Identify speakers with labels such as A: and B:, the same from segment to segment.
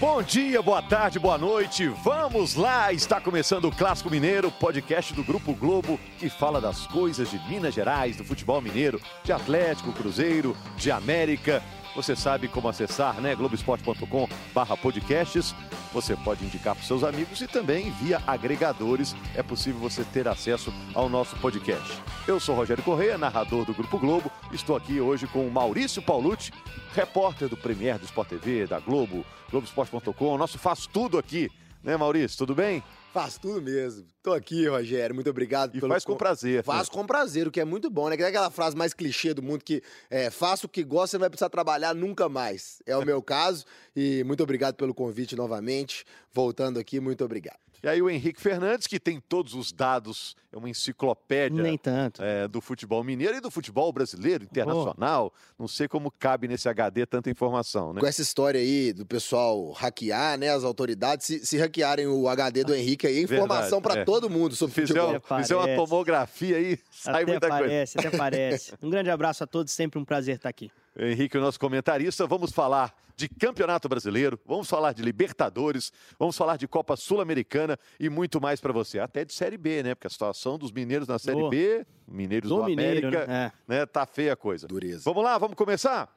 A: Bom dia, boa tarde, boa noite. Vamos lá! Está começando o Clássico Mineiro, podcast do Grupo Globo, que fala das coisas de Minas Gerais, do futebol mineiro, de Atlético, Cruzeiro, de América. Você sabe como acessar, né? Globoesporte.com barra podcasts. Você pode indicar para seus amigos e também via agregadores é possível você ter acesso ao nosso podcast. Eu sou Rogério Correia, narrador do Grupo Globo. Estou aqui hoje com o Maurício Paulucci, repórter do Premier do Sport TV, da Globo, Globoesporte.com. Nosso faz tudo aqui, né, Maurício? Tudo bem?
B: Faz tudo mesmo. Tô aqui, Rogério. Muito obrigado.
A: E faz com prazer.
B: Faz
A: né?
B: com prazer, o que é muito bom, né? Que é aquela frase mais clichê do mundo que é, faça o que gosta, você não vai precisar trabalhar nunca mais. É o meu caso. E muito obrigado pelo convite novamente. Voltando aqui, muito obrigado.
A: E aí o Henrique Fernandes, que tem todos os dados, é uma enciclopédia
C: Nem tanto.
A: é, do futebol mineiro e do futebol brasileiro, internacional. Não sei como cabe nesse HD tanta informação, né?
B: Com essa história aí do pessoal hackear, né? As autoridades, se, se hackearem o HD do Henrique aí, é informação para
A: é.
B: todo mundo sobre
A: Fizer,
B: futebol.
A: uma-
C: Até
A: fizer uma tomografia aí, sai
C: até
A: muita coisa.
C: parece, até parece. Um grande abraço a todos, sempre um prazer estar aqui.
A: Henrique, o nosso comentarista, vamos falar de Campeonato Brasileiro, vamos falar de Libertadores, vamos falar de Copa Sul-Americana e muito mais para você. Até de Série B, né? Porque a situação dos mineiros na Série
C: Oh.
A: B, mineiros do,
C: Do Mineiro,
A: América,
C: né?
A: né? Tá feia a coisa.
B: Dureza.
A: Vamos lá, vamos começar?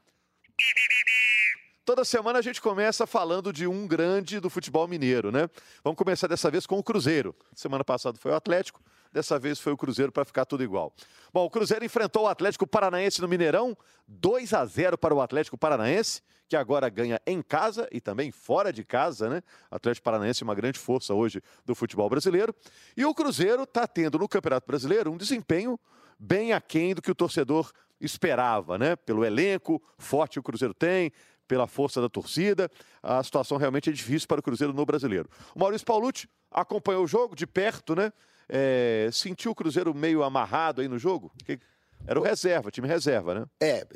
A: Toda semana a gente começa falando de um grande do futebol mineiro, né? Vamos começar dessa vez com o Cruzeiro. Semana passada foi o Atlético, dessa vez foi o Cruzeiro para ficar tudo igual. Bom, o Cruzeiro enfrentou o Atlético Paranaense no Mineirão, 2 a 0 para o Atlético Paranaense, que agora ganha em casa e também fora de casa, né? O Atlético Paranaense é uma grande força hoje do futebol brasileiro. E o Cruzeiro está tendo no Campeonato Brasileiro um desempenho bem aquém do que o torcedor esperava, né? Pelo elenco forte que o Cruzeiro tem, pela força da torcida, a situação realmente é difícil para o Cruzeiro no brasileiro. O Maurício Paulucci acompanhou o jogo de perto, né? É, sentiu o Cruzeiro meio amarrado aí no jogo? Que- Era o reserva, time reserva, né?
B: É,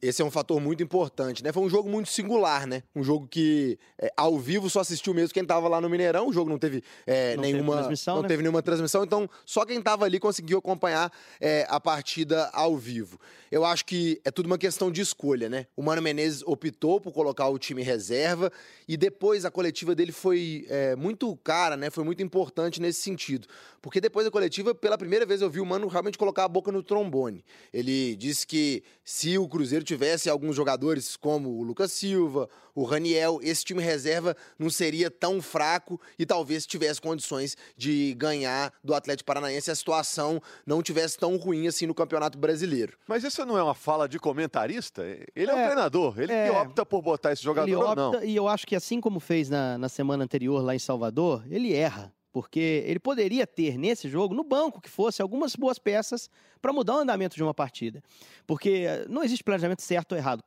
B: esse é um fator muito importante, né? Foi um jogo muito singular, né? Um jogo que é, ao vivo só assistiu mesmo quem tava lá no Mineirão. O jogo não teve é,
C: Não teve
B: nenhuma
C: transmissão,
B: não
C: né?
B: teve nenhuma transmissão, então só quem tava ali conseguiu acompanhar é, a partida ao vivo. Eu acho que é tudo uma questão de escolha, né? O Mano Menezes optou por colocar o time reserva e depois a coletiva dele foi é, muito cara, né? Foi muito importante nesse sentido. Porque depois da coletiva, pela primeira vez eu vi o Mano realmente colocar a boca no trombone. Ele disse que se o Cruzeiro tivesse alguns jogadores como o Lucas Silva, o Raniel, esse time reserva não seria tão fraco e talvez tivesse condições de ganhar do Atlético Paranaense a situação não tivesse tão ruim assim no Campeonato Brasileiro.
A: Mas essa não é uma fala de comentarista? Ele é, o
C: É,
A: treinador, ele que
C: é.
A: opta por botar esse jogador
C: ele
A: ou
C: opta,
A: não.
C: e eu acho que assim como fez na, na semana anterior lá em Salvador, ele erra. Porque ele poderia ter nesse jogo, no banco que fosse, algumas boas peças para mudar o andamento de uma partida. Porque eh, não existe planejamento certo ou errado.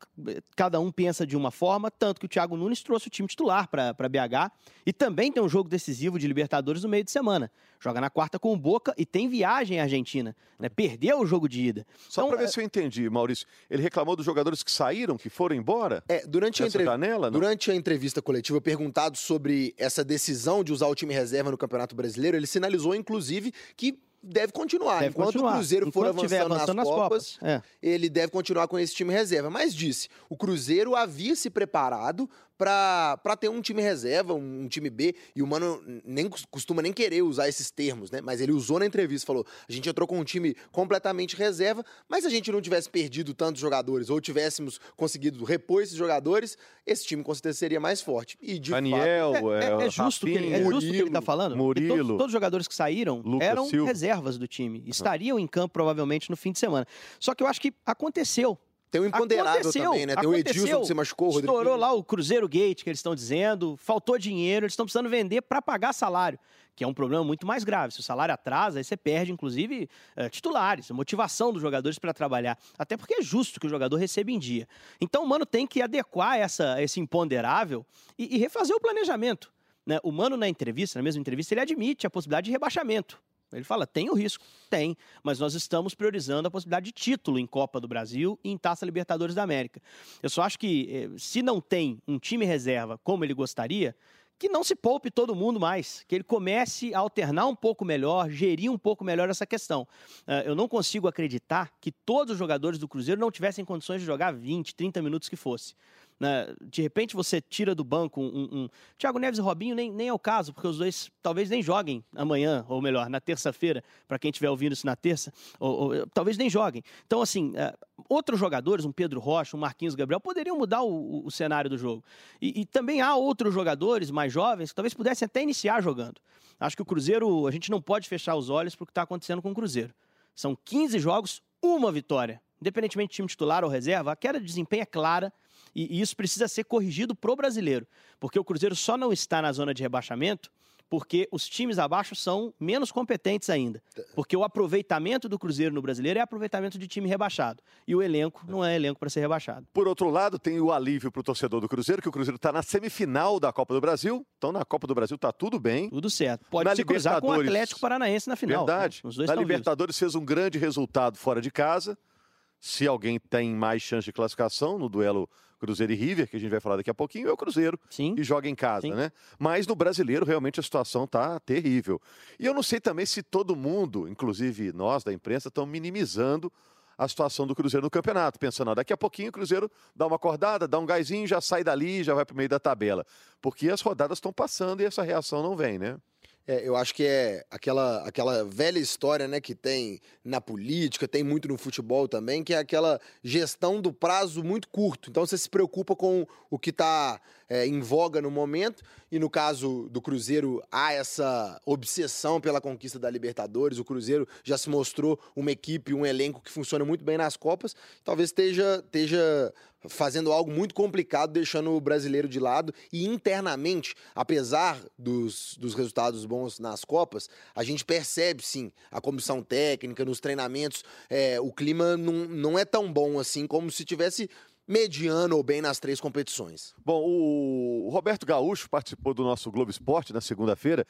C: Cada um pensa de uma forma, tanto que o Thiago Nunes trouxe o time titular para BH. E também tem um jogo decisivo de Libertadores no meio de semana. Joga na quarta com o Boca e tem viagem à Argentina. Né? Perdeu o jogo de ida.
A: Só
C: Então,
A: para ver
C: eh,
A: se eu entendi, Maurício. Ele reclamou dos jogadores que saíram, que foram embora?
B: É, durante a, entrev-
A: janela,
B: durante a entrevista coletiva, perguntado sobre essa decisão de usar o time reserva no Campeonato Brasileiro, ele sinalizou, inclusive, que deve continuar.
C: deve
B: Enquanto
C: continuar.
B: o Cruzeiro for
C: Enquanto tiver
B: avançando, nas, Copas,
C: É.
B: ele deve continuar com esse time reserva. Mas disse, o Cruzeiro havia se preparado para ter um time reserva, um, um time B, e o Mano nem cos- costuma nem querer usar esses termos, né? Mas ele usou na entrevista, falou, a gente entrou com um time completamente reserva, mas se a gente não tivesse perdido tantos jogadores, ou tivéssemos conseguido repor esses jogadores, esse time com certeza seria mais forte. E de
A: Daniel,
C: É,
A: é,
C: é- é justo que ele, é
A: Rafinha,
C: justo o que ele está
B: Murilo,
C: falando.
A: Murilo,
C: todos, todos os jogadores que saíram
A: Lucas
C: eram
A: Silva.
C: reservas do time. Estariam em campo provavelmente no fim de semana. Só que eu acho que aconteceu.
B: Tem o imponderável
C: Aconteceu,
B: também, né? Tem o Edilson que se machucou, Rodrigo.
C: Estourou lá o Cruzeiro Gate, que eles estão dizendo, faltou dinheiro, eles estão precisando vender para pagar salário, que é um problema muito mais grave. Se o salário atrasa, aí você perde, inclusive, eh, titulares, a motivação dos jogadores para trabalhar. Até porque é justo que o jogador receba em dia. Então, o Mano tem que adequar essa, esse imponderável e, e refazer o planejamento. né? O Mano, na entrevista, na mesma entrevista, ele admite a possibilidade de rebaixamento. Ele fala, tem o risco, tem, mas nós estamos priorizando a possibilidade de título em Copa do Brasil e em Taça Libertadores da América. Eu só acho que, eh, se não tem um time reserva como ele gostaria, que não se poupe todo mundo mais, que ele comece a alternar um pouco melhor, gerir um pouco melhor essa questão. Eh, eu não consigo acreditar que todos os jogadores do Cruzeiro não tivessem condições de jogar 20, 30 minutos que fosse. Né? De repente você tira do banco um, um... Thiago Neves e Robinho nem, nem é o caso, porque os dois talvez nem joguem amanhã, ou melhor, na terça-feira, para quem estiver ouvindo isso na terça, ou, ou, talvez nem joguem. Então, assim, uh, outros jogadores, um Pedro Rocha, um Marquinhos Gabriel, poderiam mudar o, o, o cenário do jogo. E, e também há outros jogadores mais jovens que talvez pudessem até iniciar jogando. Acho que o Cruzeiro, a gente não pode fechar os olhos para o que está acontecendo com o Cruzeiro. São 15 jogos, uma vitória. Independentemente de time titular ou reserva, a queda de desempenho é clara e, isso precisa ser corrigido pro brasileiro. Porque o Cruzeiro só não está na zona de rebaixamento porque os times abaixo são menos competentes ainda. Porque o aproveitamento do Cruzeiro no brasileiro é aproveitamento de time rebaixado. E o elenco não é elenco para ser rebaixado.
A: Por outro lado, tem o alívio para o torcedor do Cruzeiro, que o Cruzeiro está na semifinal da Copa do Brasil. Então, na Copa do Brasil está tudo bem.
C: Tudo certo. Pode na se cruzar com o Atlético Paranaense na final.
A: Verdade. Né? na Libertadores vivos. fez um grande resultado fora de casa. Se alguém tem mais chance de classificação no duelo Cruzeiro e River, que a gente vai falar daqui a pouquinho, é o Cruzeiro
C: Sim.
A: que joga em casa,
C: Sim.
A: né? Mas no brasileiro, realmente a situação tá terrível. E eu não sei também se todo mundo, inclusive nós da imprensa, estão minimizando a situação do Cruzeiro no campeonato, pensando, ó, daqui a pouquinho o Cruzeiro dá uma acordada, dá um gásinho, já sai dali, já vai para o meio da tabela. Porque as rodadas estão passando e essa reação não vem, né?
B: É, eu acho que é aquela, aquela velha história né, que tem na política, tem muito no futebol também, que é aquela gestão do prazo muito curto. Então você se preocupa com o que está é, em voga no momento, e no caso do Cruzeiro há essa obsessão pela conquista da Libertadores. O Cruzeiro já se mostrou uma equipe, um elenco que funciona muito bem nas Copas. Talvez esteja, esteja fazendo algo muito complicado, deixando o brasileiro de lado. E internamente, apesar dos, dos resultados bons nas Copas, a gente percebe sim a comissão técnica, nos treinamentos, é, o clima não, não é tão bom assim como se tivesse mediano ou bem nas três competições.
A: Bom, o Roberto Gaúcho participou do nosso Globo Esporte na segunda-feira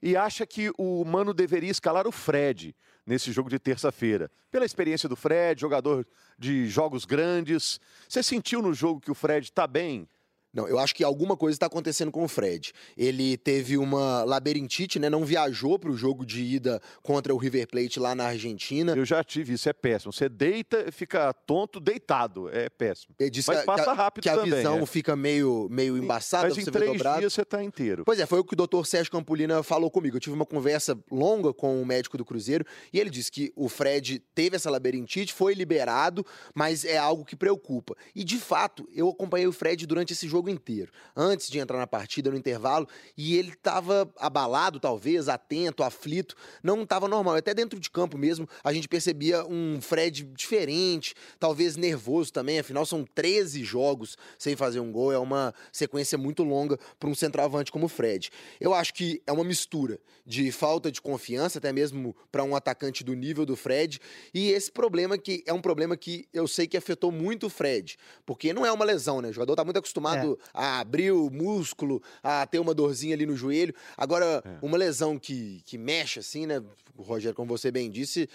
A: e acha que o Mano deveria escalar o Fred nesse jogo de terça-feira. Pela experiência do Fred, jogador de jogos grandes. Você sentiu no jogo que o Fred está bem?
B: Não, eu acho que alguma coisa está acontecendo com o Fred. Ele teve uma labirintite, né? Não viajou para o jogo de ida contra o River Plate lá na Argentina.
A: Eu já tive isso, é péssimo. Você deita, fica tonto deitado, é péssimo.
B: Ele disse Mas que, passa rápido que a também, visão é. fica meio, meio embaçada.
A: Mas em três dias você está inteiro.
B: Pois é, foi o que o doutor Sérgio Campolina falou comigo. Eu tive uma conversa longa com o médico do Cruzeiro e ele disse que o Fred teve essa labirintite, foi liberado, mas é algo que preocupa. E de fato, eu acompanhei o Fred durante esse jogo jogo inteiro, antes de entrar na partida, no intervalo, e ele estava abalado, talvez, atento, aflito, não estava normal. Até dentro de campo mesmo, a gente percebia um Fred diferente, talvez nervoso também, afinal são 13 jogos sem fazer um gol, é uma sequência muito longa para um centroavante como o Fred. Eu acho que é uma mistura de falta de confiança, até mesmo para um atacante do nível do Fred, e esse problema que é um problema que eu sei que afetou muito o Fred, porque não é uma lesão, né? O jogador está muito acostumado a abrir o músculo, a ter uma dorzinha ali no joelho. Agora, é. uma lesão que, que mexe assim, né? O Rogério, como você bem disse,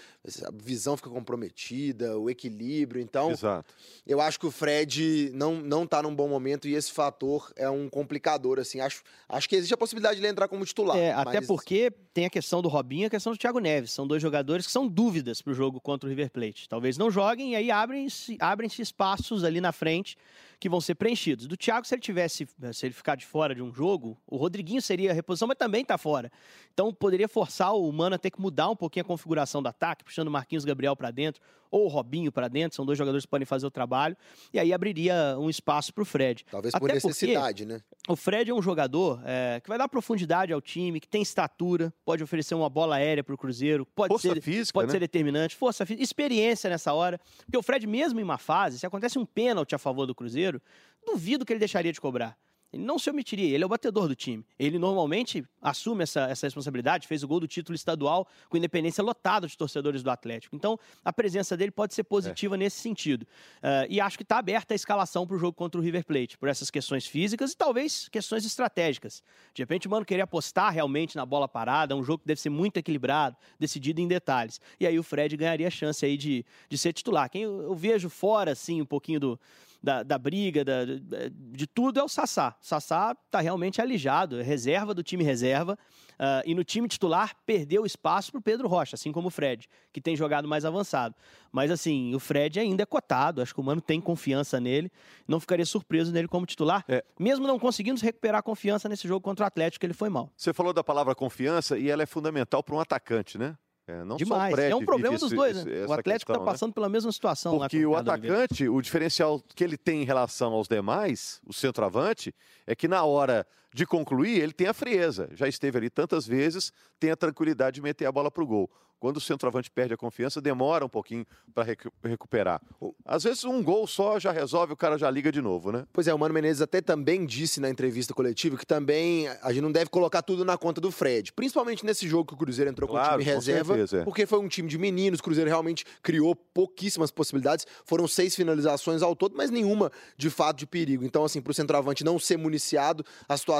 B: a visão fica comprometida, o equilíbrio. Então,
A: Exato.
B: eu acho que o Fred não, não tá num bom momento e esse fator é um complicador, assim. Acho, acho que existe a possibilidade de ele entrar como titular.
C: É, mas... até porque tem a questão do Robinho e a questão do Thiago Neves. São dois jogadores que são dúvidas para o jogo contra o River Plate. Talvez não joguem e aí abrem-se abrem espaços ali na frente que vão ser preenchidos. Do Thiago, se ele tivesse, se ele ficar de fora de um jogo, o Rodriguinho seria a reposição, mas também está fora. Então poderia forçar o Mano a ter que mudar um pouquinho a configuração do ataque, puxando o Marquinhos Gabriel para dentro ou o Robinho para dentro, são dois jogadores que podem fazer o trabalho, e aí abriria um espaço para o Fred.
B: Talvez por Até necessidade, né?
C: O Fred é um jogador é, que vai dar profundidade ao time, que tem estatura, pode oferecer uma bola aérea para o Cruzeiro, pode,
A: força
C: ser,
A: física,
C: pode
A: né?
C: ser determinante, força física, experiência nessa hora. Porque o Fred, mesmo em uma fase, se acontece um pênalti a favor do Cruzeiro, duvido que ele deixaria de cobrar. Ele não se omitiria, ele é o batedor do time. Ele normalmente assume essa, essa responsabilidade, fez o gol do título estadual com independência lotado de torcedores do Atlético. Então, a presença dele pode ser positiva é. nesse sentido. Uh, e acho que está aberta a escalação para o jogo contra o River Plate, por essas questões físicas e talvez questões estratégicas. De repente, o Mano queria apostar realmente na bola parada, um jogo que deve ser muito equilibrado, decidido em detalhes. E aí o Fred ganharia a chance aí de, de ser titular. Quem eu, eu vejo fora, assim, um pouquinho do da, da briga, da, de tudo, é o Sassá. O Sassá está realmente alijado, é reserva do time reserva. Uh, e no time titular perdeu espaço para o Pedro Rocha, assim como o Fred, que tem jogado mais avançado. Mas assim, o Fred ainda é cotado, acho que o Mano tem confiança nele, não ficaria surpreso nele como titular, é. mesmo não conseguindo recuperar a confiança nesse jogo contra o Atlético, que ele foi mal.
A: Você falou da palavra confiança e ela é fundamental para um atacante, né?
C: É, não Demais. é um problema dos dois, né? O Atlético está passando né? pela mesma situação.
A: Porque o atacante, o diferencial que ele tem em relação aos demais, o centroavante, é que na hora de concluir, ele tem a frieza. Já esteve ali tantas vezes, tem a tranquilidade de meter a bola para o gol. Quando o centroavante perde a confiança, demora um pouquinho para recu recuperar. Às vezes um gol só já resolve, o cara já liga de novo, né?
B: Pois é, o Mano Menezes até também disse na entrevista coletiva que também a gente não deve colocar tudo na conta do Fred. Principalmente nesse jogo que o Cruzeiro entrou claro, com o time reserva, certeza, é. porque foi um time de meninos, o Cruzeiro realmente criou pouquíssimas possibilidades. Foram seis finalizações ao todo, mas nenhuma de fato de perigo. Então, assim, para o centroavante não ser municiado, a situação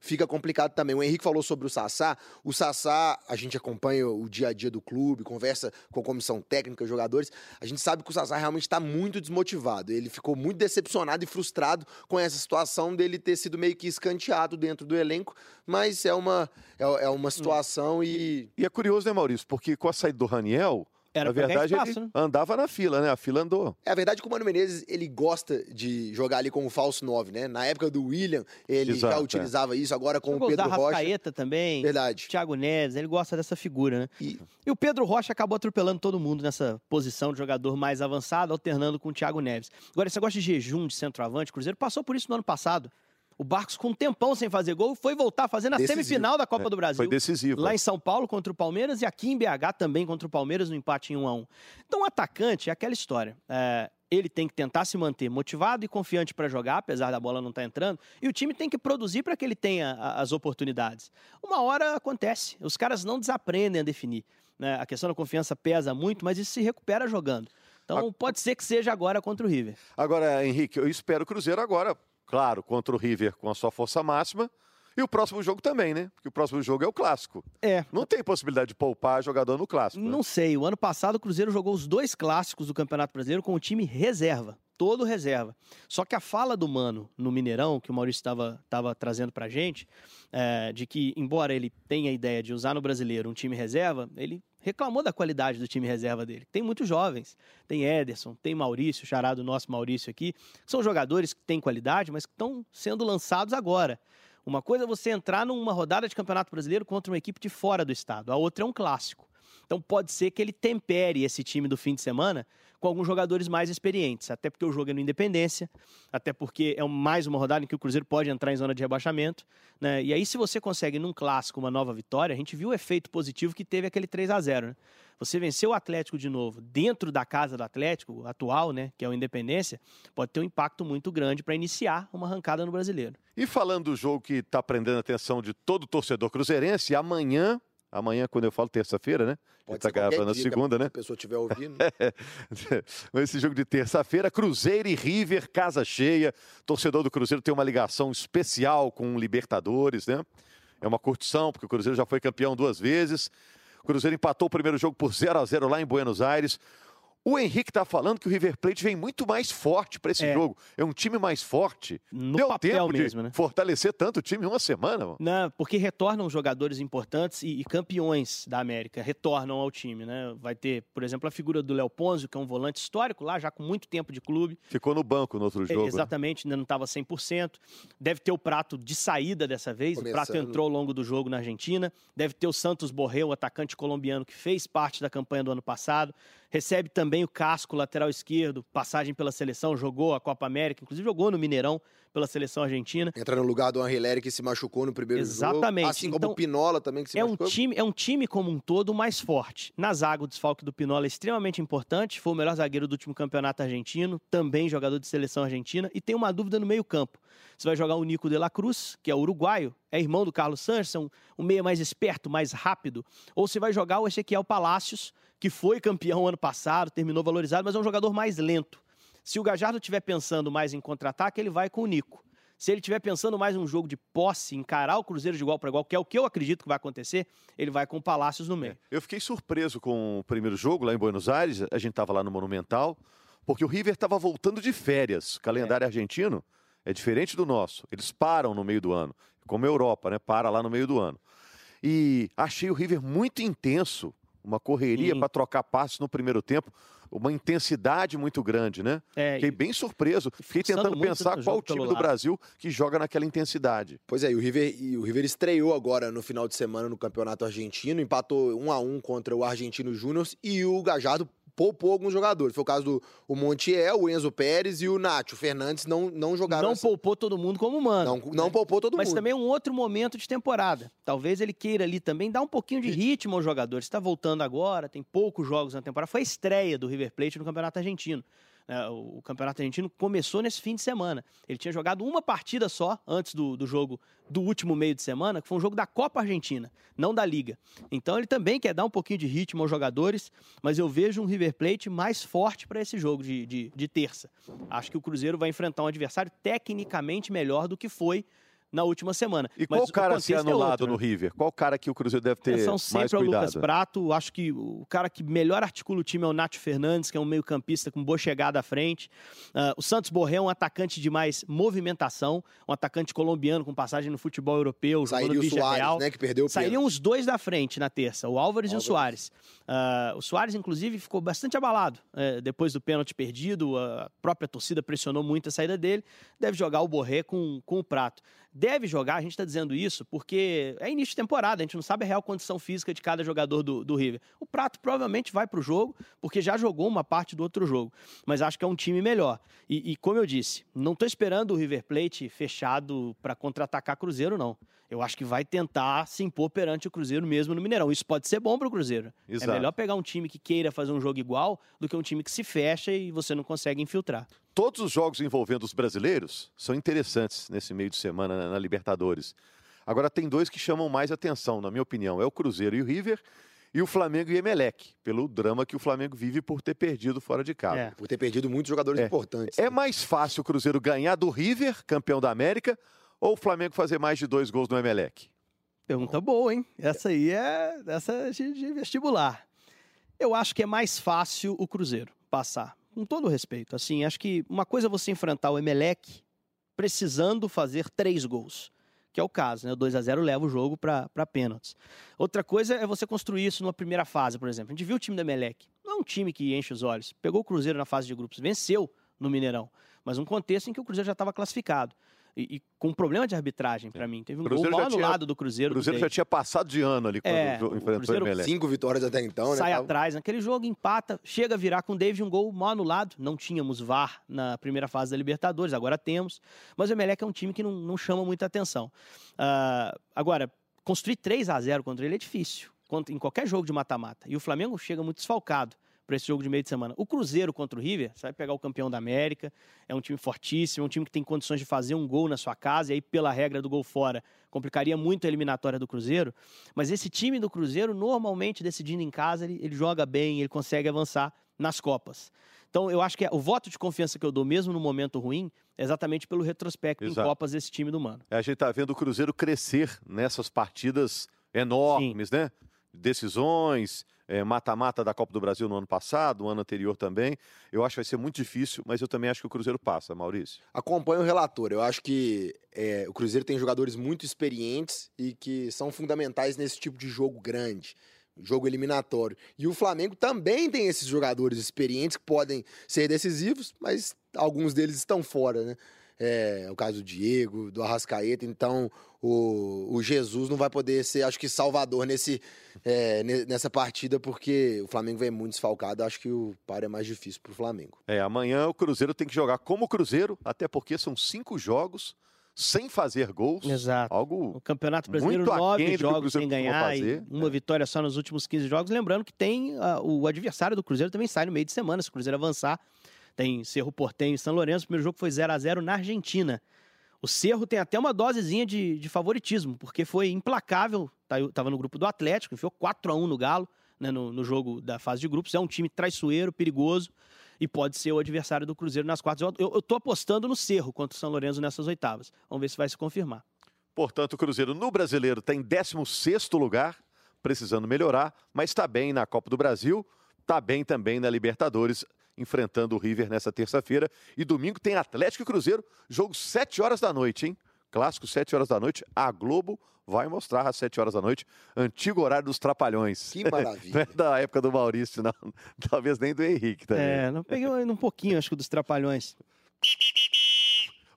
B: fica complicada também. O Henrique falou sobre o Sassá. O Sassá, a gente acompanha o dia a dia do do clube, conversa com a comissão técnica, jogadores, a gente sabe que o Sassá realmente está muito desmotivado. Ele ficou muito decepcionado e frustrado com essa situação dele ter sido meio que escanteado dentro do elenco, mas é uma, é, é uma situação e.
A: E é curioso, né, Maurício? Porque com a saída do Raniel, era na verdade, espaço, ele né? andava na fila, né? A fila andou.
B: É a verdade que o Mano Menezes, ele gosta de jogar ali como falso 9, né? Na época do William, ele Exato, já é. utilizava é. isso, agora com o Pedro Rocha.
C: Rascaeta também.
B: Verdade.
C: Thiago Neves, ele gosta dessa figura, né? E... e... o Pedro Rocha acabou atropelando todo mundo nessa posição de jogador mais avançado, alternando com o Thiago Neves. Agora, esse negócio de jejum de centroavante, o Cruzeiro passou por isso no ano passado. O Barcos, com um tempão sem fazer gol, foi voltar a fazer na decisivo. semifinal da Copa é, do Brasil.
A: Foi decisivo.
C: Lá é. em São Paulo contra o Palmeiras e aqui em BH também contra o Palmeiras no empate em 1 a 1 Então, o atacante é aquela história. É, ele tem que tentar se manter motivado e confiante para jogar, apesar da bola não estar tá entrando, e o time tem que produzir para que ele tenha as oportunidades. Uma hora acontece, os caras não desaprendem a definir. Né? A questão da confiança pesa muito, mas isso se recupera jogando. Então, pode ser que seja agora contra o River.
A: Agora, Henrique, eu espero o Cruzeiro agora claro, contra o River com a sua força máxima. E o próximo jogo também, né? Porque o próximo jogo é o clássico.
C: É.
A: Não tem possibilidade de poupar jogador no clássico.
C: Né? Não né? sei. O ano passado o Cruzeiro jogou os dois clássicos do Campeonato Brasileiro com o time reserva. Todo reserva. Só que a fala do Mano no Mineirão, que o Maurício estava trazendo pra gente, é, de que, embora ele tenha a ideia de usar no brasileiro um time reserva, ele reclamou da qualidade do time reserva dele. Tem muitos jovens, tem Ederson, tem Maurício, charado nosso Maurício aqui, são jogadores que têm qualidade, mas que estão sendo lançados agora. Uma coisa é você entrar numa rodada de Campeonato Brasileiro contra uma equipe de fora do estado, a outra é um clássico. Então pode ser que ele tempere esse time do fim de semana com alguns jogadores mais experientes, até porque o jogo é no Independência, até porque é mais uma rodada em que o Cruzeiro pode entrar em zona de rebaixamento, né? E aí se você consegue num clássico uma nova vitória, a gente viu o efeito positivo que teve aquele 3 a 0, né? Você venceu o Atlético de novo dentro da casa do Atlético atual, né, que é o Independência, pode ter um impacto muito grande para iniciar uma arrancada no Brasileiro.
A: E falando do jogo que está prendendo a atenção de todo torcedor cruzeirense, amanhã Amanhã, quando eu falo terça-feira, né?
B: Pode tá gravando na segunda, né? Se a pessoa estiver ouvindo.
A: Esse jogo de terça-feira, Cruzeiro e River, casa cheia. Torcedor do Cruzeiro tem uma ligação especial com o Libertadores, né? É uma curtição, porque o Cruzeiro já foi campeão duas vezes. O Cruzeiro empatou o primeiro jogo por 0 a 0 lá em Buenos Aires. O Henrique está falando que o River Plate vem muito mais forte para esse é. jogo. É um time mais forte.
C: No Deu tempo mesmo,
A: de
C: né?
A: fortalecer tanto o time em uma semana. Mano.
C: Não, porque retornam jogadores importantes e, e, campeões da América retornam ao time, né? Vai ter, por exemplo, a figura do Léo Ponzio, que é um volante histórico lá, já com muito tempo de clube.
A: Ficou no banco no outro jogo. É,
C: exatamente, né? ainda não estava 100%. Deve ter o prato de saída dessa vez. Começando. O prato entrou ao longo do jogo na Argentina. Deve ter o Santos Borrell, atacante colombiano que fez parte da campanha do ano passado. Recebe também o Casco, lateral esquerdo, passagem pela seleção, jogou a Copa América, inclusive jogou no Mineirão pela seleção argentina.
B: Entra no lugar do Henrique que se machucou no primeiro
C: Exatamente.
B: jogo. Assim como então, o Pinola também que se
C: é
B: machucou.
C: Um time, é um time como um todo mais forte. Na zaga, o desfalque do Pinola é extremamente importante. Foi o melhor zagueiro do último campeonato argentino, também jogador de seleção argentina. E tem uma dúvida no meio campo. Você vai jogar o Nico de la Cruz, que é uruguaio, é irmão do Carlos Sanches, é um, um meia mais esperto, mais rápido. Ou você vai jogar o Ezequiel Palácios, que foi campeão ano passado, terminou valorizado, mas é um jogador mais lento. Se o Gajardo estiver pensando mais em contra-ataque, ele vai com o Nico. Se ele estiver pensando mais em um jogo de posse, encarar o Cruzeiro de igual para igual, que é o que eu acredito que vai acontecer, ele vai com o Palácios no meio. É.
A: Eu fiquei surpreso com o primeiro jogo lá em Buenos Aires, a gente estava lá no Monumental. Porque o River estava voltando de férias. O calendário é. argentino é diferente do nosso. Eles param no meio do ano, como a Europa, né? Para lá no meio do ano. E achei o River muito intenso, uma correria para trocar passes no primeiro tempo uma intensidade muito grande, né? É, Fiquei bem surpreso. Fiquei tentando pensar qual o time do Brasil que joga naquela intensidade.
B: Pois é, e o River, e o River estreou agora no final de semana no Campeonato Argentino, empatou um a um contra o Argentino Júnior e o Gajardo poupou alguns jogadores. Foi o caso do o Montiel, o Enzo Pérez e o Nacho. O Fernandes não, não jogaram.
C: Não poupou todo mundo como mano.
B: Não, não né? poupou todo
C: Mas
B: mundo.
C: Mas também é um outro momento de temporada. Talvez ele queira ali também dar um pouquinho de ritmo aos jogadores. Está voltando agora, tem poucos jogos na temporada. Foi a estreia do River Plate no Campeonato Argentino. É, o Campeonato Argentino começou nesse fim de semana. Ele tinha jogado uma partida só antes do, do jogo do último meio de semana, que foi um jogo da Copa Argentina, não da Liga. Então ele também quer dar um pouquinho de ritmo aos jogadores, mas eu vejo um River Plate mais forte para esse jogo de, de, de terça. Acho que o Cruzeiro vai enfrentar um adversário tecnicamente melhor do que foi na última semana.
A: E Mas qual cara ser é anulado é outro, no né? River? Qual cara que o Cruzeiro deve ter São sempre
C: o Lucas Prato. Acho que o cara que melhor articula o time é o Nacho Fernandes, que é um meio campista com boa chegada à frente. Uh, o Santos Borré é um atacante de mais movimentação, um atacante colombiano com passagem no futebol europeu,
B: Sairia o Soares, Real. né, que perdeu o
C: Sairiam os dois da frente na terça, o Álvares, Álvares. e o Soares. Uh, o Soares, inclusive, ficou bastante abalado uh, depois do pênalti perdido. A própria torcida pressionou muito a saída dele. Deve jogar o Borré com, com o Prato deve jogar, a gente está dizendo isso porque é início de temporada, a gente não sabe a real condição física de cada jogador do, do River. O Prato provavelmente vai para o jogo, porque já jogou uma parte do outro jogo, mas acho que é um time melhor. E, e como eu disse, não estou esperando o River Plate fechado para contra-atacar Cruzeiro, não. Eu acho que vai tentar se impor perante o Cruzeiro mesmo no Mineirão. Isso pode ser bom para o Cruzeiro. É Exato. É melhor pegar um time que queira fazer um jogo igual do que um time que se fecha e você não consegue infiltrar
A: todos os jogos envolvendo os brasileiros são interessantes nesse meio de semana na, Libertadores. Agora, tem dois que chamam mais atenção, na minha opinião: é o Cruzeiro e o River e o Flamengo e o Emelec, pelo drama que o Flamengo vive por ter perdido fora de casa. É.
B: Por ter perdido muitos jogadores
A: é.
B: importantes.
A: É mais fácil o Cruzeiro ganhar do River, campeão da América, ou o Flamengo fazer mais de dois gols no Emelec?
C: Pergunta boa, hein? Essa aí é essa é de vestibular. Eu acho que é mais fácil o Cruzeiro passar com todo respeito. Assim, acho que uma coisa é você enfrentar o Emelec precisando fazer três gols, que é o caso, né? O 2 a 0 leva o jogo para pênaltis. Outra coisa é você construir isso numa primeira fase, por exemplo. A gente viu o time do Emelec. Não é um time que enche os olhos. Pegou o Cruzeiro na fase de grupos, venceu no Mineirão, mas um contexto em que o Cruzeiro já estava classificado e, e com um problema de arbitragem para mim. Teve um Cruzeiro gol mal anulado do Cruzeiro.
A: O Cruzeiro já tinha passado de ano ali quando
C: é,
A: enfrentou o,
B: o Cinco vitórias até então,
C: né? Sai atrás naquele jogo, empata, chega a virar com o David um gol mal anulado. Não tínhamos VAR na primeira fase da Libertadores, agora temos. Mas o Emelec é um time que não, não chama muita atenção. Uh, agora, construir 3 a 0 contra ele é difícil. Em qualquer jogo de mata-mata. E o Flamengo chega muito desfalcado para esse jogo de meio de semana. O Cruzeiro contra o River, você vai pegar o campeão da América, é um time fortíssimo, é um time que tem condições de fazer um gol na sua casa, e aí, pela regra do gol fora, complicaria muito a eliminatória do Cruzeiro. Mas esse time do Cruzeiro, normalmente decidindo em casa, ele, ele joga bem, ele consegue avançar nas Copas. Então, eu acho que é, o voto de confiança que eu dou, mesmo no momento ruim, é exatamente pelo retrospecto Exato. em Copas desse time do Mano.
A: É, a gente está vendo o Cruzeiro crescer nessas partidas enormes, Sim. né? Decisões, é, mata-mata é, da Copa do Brasil no ano passado, no ano anterior também. Eu acho que vai ser muito difícil, mas eu também acho que o Cruzeiro passa, Maurício.
B: Acompanho o relator. Eu acho que é, o Cruzeiro tem jogadores muito experientes e que são fundamentais nesse tipo de jogo grande jogo eliminatório. E o Flamengo também tem esses jogadores experientes que podem ser decisivos, mas alguns deles estão fora, né? É, o caso do Diego, do Arrascaeta, então o, o Jesus não vai poder ser, acho que, salvador nesse, é, nessa partida, porque o Flamengo vem muito desfalcado. Acho que o par é mais difícil para o Flamengo.
A: É, amanhã o Cruzeiro tem que jogar como Cruzeiro, até porque são cinco jogos sem fazer gols.
C: Exato.
A: Algo
C: o Campeonato Brasileiro, nove jogos sem ganhar e uma é. vitória só nos últimos 15 jogos. Lembrando que tem uh, o adversário do Cruzeiro também sai no meio de semana, se o Cruzeiro avançar. Tem Cerro Portenho e São Lourenço. O primeiro jogo foi 0 a 0 na Argentina. O Cerro tem até uma dosezinha de, de favoritismo, porque foi implacável. Estava tá, no grupo do Atlético, enfiou 4 a 1 no Galo, né, no, no, jogo da fase de grupos. É um time traiçoeiro, perigoso, e pode ser o adversário do Cruzeiro nas quartas. Eu estou apostando no Cerro contra o São Lourenço nessas oitavas. Vamos ver se vai se confirmar.
A: Portanto, o Cruzeiro no Brasileiro está em 16 lugar, precisando melhorar, mas está bem na Copa do Brasil, está bem também na Libertadores enfrentando o River nessa terça-feira. E domingo tem Atlético e Cruzeiro, jogo 7 horas da noite, hein? Clássico, 7 horas da noite. A Globo vai mostrar às 7 horas da noite, antigo horário dos Trapalhões.
B: Que maravilha.
A: não é da época do Maurício, não. Talvez nem do Henrique também.
C: É, não peguei um pouquinho, acho que dos Trapalhões.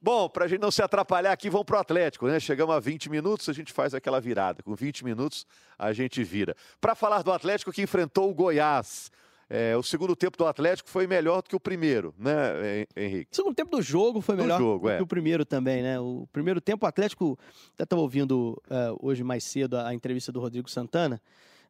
A: Bom, para a gente não se atrapalhar aqui, vamos para o Atlético, né? Chegamos a 20 minutos, a gente faz aquela virada. Com 20 minutos, a gente vira. Para falar do Atlético que enfrentou o Goiás. É, o segundo tempo do Atlético foi melhor do que o primeiro, né, Henrique?
C: O segundo tempo do jogo foi melhor do, jogo, do é. que o primeiro também, né? O primeiro tempo, o Atlético. Até estava ouvindo uh, hoje mais cedo a, a entrevista do Rodrigo Santana.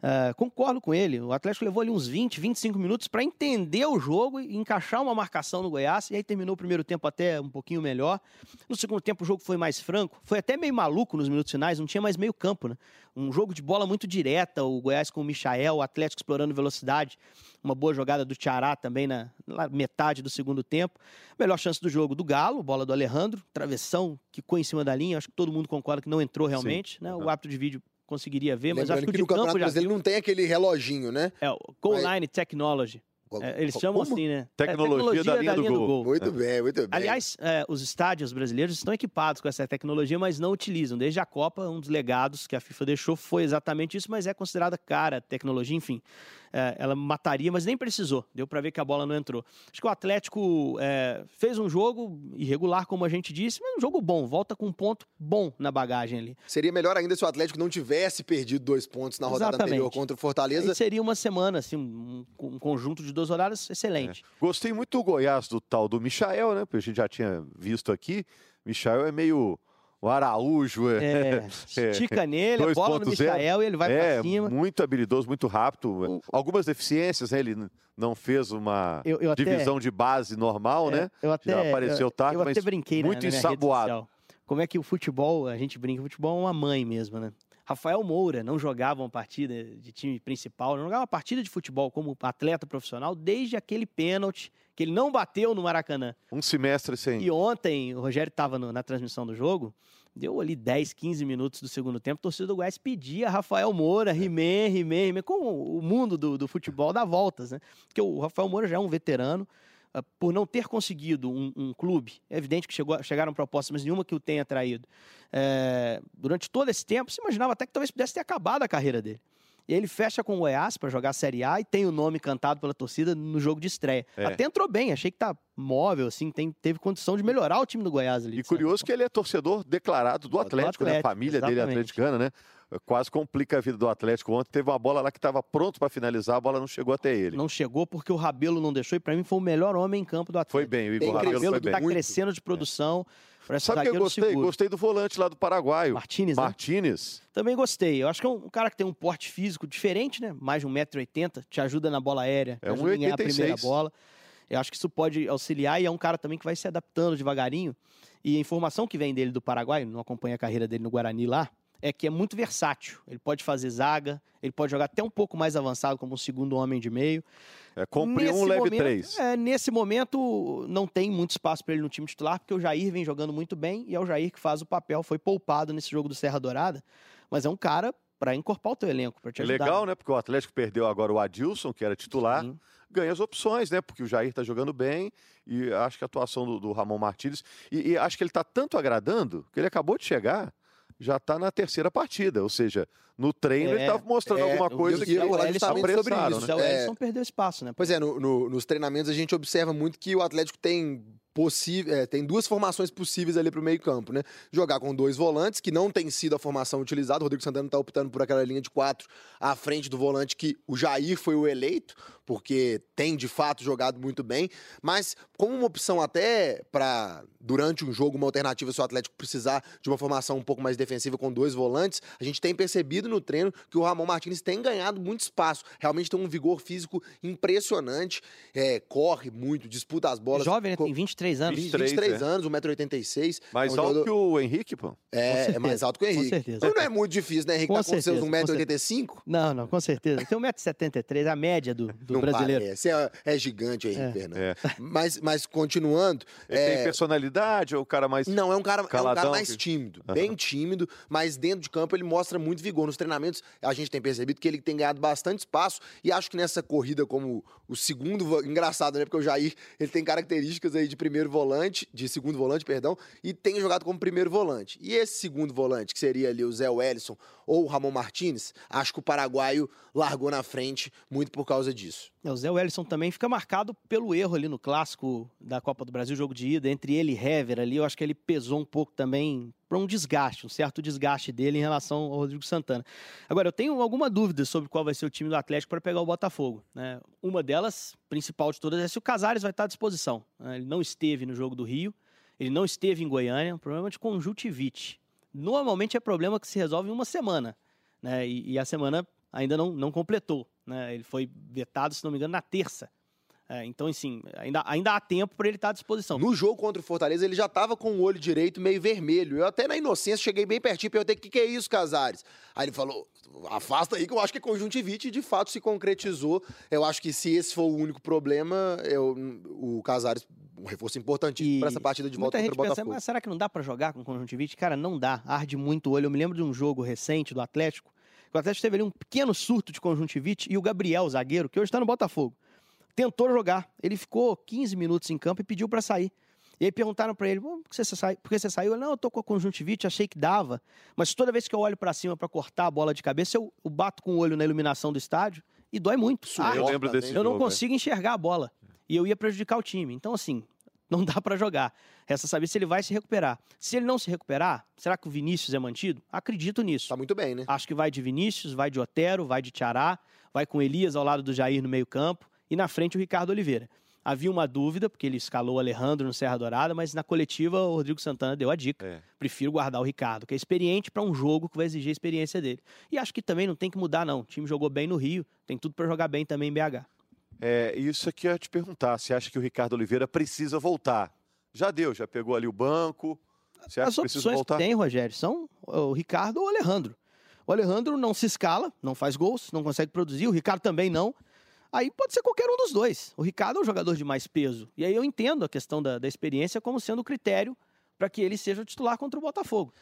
C: Uh, concordo com ele. O Atlético levou ali uns 20, 25 minutos para entender o jogo e encaixar uma marcação no Goiás. E aí terminou o primeiro tempo até um pouquinho melhor. No segundo tempo o jogo foi mais franco. Foi até meio maluco nos minutos finais, não tinha mais meio campo, né? Um jogo de bola muito direta. O Goiás com o Michael, o Atlético explorando velocidade. Uma boa jogada do Tiará também na, na metade do segundo tempo. Melhor chance do jogo do Galo, bola do Alejandro, travessão, que ficou em cima da linha. Acho que todo mundo concorda que não entrou realmente. Né? O árbitro de vídeo conseguiria ver, mas acho que, que no campo já
B: ele não tem aquele reloginho, né?
C: É, o Goal Line Technology. É, eles chamam Como? assim, né?
A: Tecnologia, é, tecnologia da, linha da, linha do, gol. do, gol.
B: Muito é. bem, muito bem.
C: Aliás, é, os estádios brasileiros estão equipados com essa tecnologia, mas não utilizam. Desde a Copa, um dos legados que a FIFA deixou foi exatamente isso, mas é considerada cara tecnologia, enfim é, ela mataria, mas nem precisou. Deu para ver que a bola não entrou. Acho que o Atlético é, fez um jogo irregular, como a gente disse, mas um jogo bom. Volta com um ponto bom na bagagem ali.
B: Seria melhor ainda se o Atlético não tivesse perdido dois pontos na rodada Exatamente. anterior contra o Fortaleza.
C: Aí seria uma semana, assim, um, um conjunto de duas rodadas excelente.
A: É. Gostei muito do Goiás, do tal do Michael, né? Porque a gente já tinha visto aqui. Michael é meio o Araújo.
C: É, é estica nele, a bola no Michael e ele vai é, para cima.
A: Muito habilidoso, muito rápido. O, Algumas deficiências, né? Ele não fez uma eu, eu divisão até, de base normal,
C: é,
A: né?
C: Eu até,
A: Já apareceu tarde,
C: eu
A: mas
C: até brinquei
A: muito
C: na, na
A: ensaboado.
C: Como é que o futebol, a gente brinca, o futebol é uma mãe mesmo, né? Rafael Moura não jogava uma partida de time principal, não jogava uma partida de futebol como atleta profissional desde aquele pênalti que ele não bateu no Maracanã.
A: Um semestre sem.
C: E ontem, o Rogério estava na transmissão do jogo, deu ali 10, 15 minutos do segundo tempo, a torcida do Goiás pedia Rafael Moura, Rimé, Rimé, Rimé, como o mundo do, do futebol dá voltas, né? Porque o Rafael Moura já é um veterano, uh, por não ter conseguido um, um, clube, é evidente que chegou, chegaram propostas, mas nenhuma que o tenha traído. É, durante todo esse tempo, se imaginava até que talvez pudesse ter acabado a carreira dele. E ele fecha com o Goiás para jogar a Série A e tem o nome cantado pela torcida no jogo de estreia. É. Até entrou bem, achei que tá móvel, assim, tem, teve condição de melhorar o time do Goiás ali.
A: E curioso que ele é torcedor declarado do Atlético, do Atlético né? A família exatamente. dele é atleticana, né? Quase complica a vida do Atlético. Ontem teve uma bola lá que estava pronto para finalizar, a bola não chegou até ele.
C: Não chegou porque o Rabelo não deixou e para mim foi o melhor homem em campo do Atlético.
A: Foi bem, o Igor
C: Rabelo,
A: Rabelo
C: foi bem. Tá crescendo de produção. É.
A: Sabe que eu gostei? Seguro. Gostei do volante lá do Paraguaio.
C: Martinez,
A: Martinez.
C: Né? Também gostei. Eu acho que é um cara que tem um porte físico diferente, né? Mais de 1,80m, te ajuda na bola aérea,
A: é 1,86m.
C: a primeira bola. Eu acho que isso pode auxiliar e é um cara também que vai se adaptando devagarinho. E a informação que vem dele do Paraguai, não acompanha a carreira dele no Guarani lá, é que é muito versátil. Ele pode fazer zaga, ele pode jogar até um pouco mais avançado como um segundo homem de meio.
A: É, compre um, leve
C: momento,
A: três.
C: É, nesse momento, não tem muito espaço para ele no time titular, porque o Jair vem jogando muito bem e é o Jair que faz o papel. Foi poupado nesse jogo do Serra Dourada, mas é um cara para incorporar o teu elenco, para te
A: ajudar. É legal, né? Porque o Atlético perdeu agora o Adilson, que era titular. Sim. Ganha as opções, né? Porque o Jair está jogando bem e acho que a atuação do, do Ramon Martins. E, e acho que ele está tanto agradando que ele acabou de chegar já está na terceira partida, ou seja, no treino é, ele estava mostrando é, alguma coisa que
B: o Ellison sobre isso.
C: Né? O Ellison perdeu espaço, né?
B: Pois é, no, no, nos treinamentos a gente observa muito que o Atlético tem possível, é, tem duas formações possíveis ali para o meio campo, né? Jogar com dois volantes, que não tem sido a formação utilizada. O Rodrigo Santana está optando por aquela linha de quatro à frente do volante que o Jair foi o eleito, porque tem de fato jogado muito bem. Mas como uma opção até para durante um jogo uma alternativa se o Atlético precisar de uma formação um pouco mais defensiva com dois volantes, a gente tem percebido no treino que o Ramon Martins tem ganhado muito espaço. Realmente tem um vigor físico impressionante, é, corre muito, disputa as bolas.
C: Jovem, né? tem 23 23 anos.
A: 23,
B: 23
A: é.
B: anos, 1,86m.
A: Mais
B: é um
A: alto
B: jogador-
A: que o Henrique, pô.
B: É, é mais alto que o
C: Com
B: Henrique.
C: certeza.
B: Então não é muito difícil, né, Henrique?
C: Com
B: tá com seus
C: certeza, com
B: 1,85m?
C: Não, não, com certeza. Tem 1,73m, a média do, do brasileiro.
B: parece. É, é gigante Henrique
C: É.
B: Fernandes.
A: É.
B: Mas, mas continuando.
A: Ele
B: é,
A: tem personalidade, ou o cara mais.
B: Não, é um cara, é um cara
A: Caladão,
B: mais
A: que-
B: tímido,
A: Aham.
B: bem tímido, mas dentro de campo ele mostra muito vigor. Nos treinamentos, a gente tem percebido que ele tem ganhado bastante espaço e acho que nessa corrida, como o segundo. Engraçado, né? Porque o Jair ele tem características aí de primeiro volante, de segundo volante, perdão, e tem jogado como primeiro volante. E esse segundo volante, que seria ali o Zé Wellison ou o Ramon Martinez, acho que o paraguaio largou na frente muito por causa disso.
C: É, O Zé Wellison também fica marcado pelo erro ali no clássico da Copa do Brasil, jogo de ida, entre ele e Hever ali. Eu acho que ele pesou um pouco também para um desgaste, um certo desgaste dele em relação ao Rodrigo Santana. Agora, eu tenho alguma dúvida sobre qual vai ser o time do Atlético para pegar o Botafogo. né? Uma delas, principal de todas, é se o Casares vai estar à disposição. né? Ele não esteve no jogo do Rio, ele não esteve em Goiânia, um problema de conjuntivite. Normalmente é problema que se resolve em uma semana, né? E, e a semana ainda não, não completou. Né? Ele foi vetado, se não me engano, na terça. É, então, assim, ainda, ainda há tempo para ele estar à disposição.
B: No jogo contra o Fortaleza, ele já tava com o olho direito meio vermelho. Eu até na inocência cheguei bem pertinho e perguntei o que, que é isso, Casares. Aí ele falou, afasta aí que eu acho que é conjuntivite e de fato se concretizou. Eu acho que se esse for o único problema, eu, o Casares, um reforço importantíssimo para essa partida de volta contra o
C: gente pensa,
B: Botafogo.
C: mas será que não dá para jogar com conjuntivite? Cara, não dá. Arde muito o olho. Eu me lembro de um jogo recente do Atlético. que O Atlético teve ali um pequeno surto de conjuntivite e o Gabriel, zagueiro, que hoje está no Botafogo, tentou jogar. Ele ficou 15 minutos em campo e pediu para sair. E aí perguntaram para ele, "Pô, por que você, sai... por que você saiu? Ele, não, eu tô com a conjuntivite, achei que dava. Mas toda vez que eu olho para cima para cortar a bola de cabeça, eu, eu bato com o olho na iluminação do estádio e dói muito. Ah,
A: eu lembro desse
C: eu não
A: jogo, é.
C: consigo enxergar a bola. E eu ia prejudicar o time. Então, assim, não dá pra jogar. Resta saber se ele vai se recuperar. Se ele não se recuperar, será que o Vinícius é mantido? Acredito nisso.
B: Tá muito bem, né?
C: Acho que vai de Vinícius, vai de Otero, vai de Tiará, vai com Elias ao lado do Jair no meio-campo e na frente o Ricardo Oliveira. Havia uma dúvida, porque ele escalou o Alejandro no Serra Dourada, mas na coletiva o Rodrigo Santana deu a dica.
A: É.
C: Prefiro guardar o Ricardo, que é experiente para um jogo que vai exigir a experiência dele. E acho que também não tem que mudar, não. O time jogou bem no Rio, tem tudo para jogar bem também em BH.
A: É, isso aqui eu ia te perguntar. Você acha que o Ricardo Oliveira precisa voltar? Já deu, já pegou ali o banco. Você acha
C: As
A: que precisa voltar?
C: que tem, Rogério, são o Ricardo ou o Alejandro. O Alejandro não se escala, não faz gols, não consegue produzir. O Ricardo também não. Aí pode ser qualquer um dos dois. O Ricardo é um jogador de mais peso. E aí eu entendo a questão da, da experiência como sendo o critério para que ele seja o titular contra o Botafogo.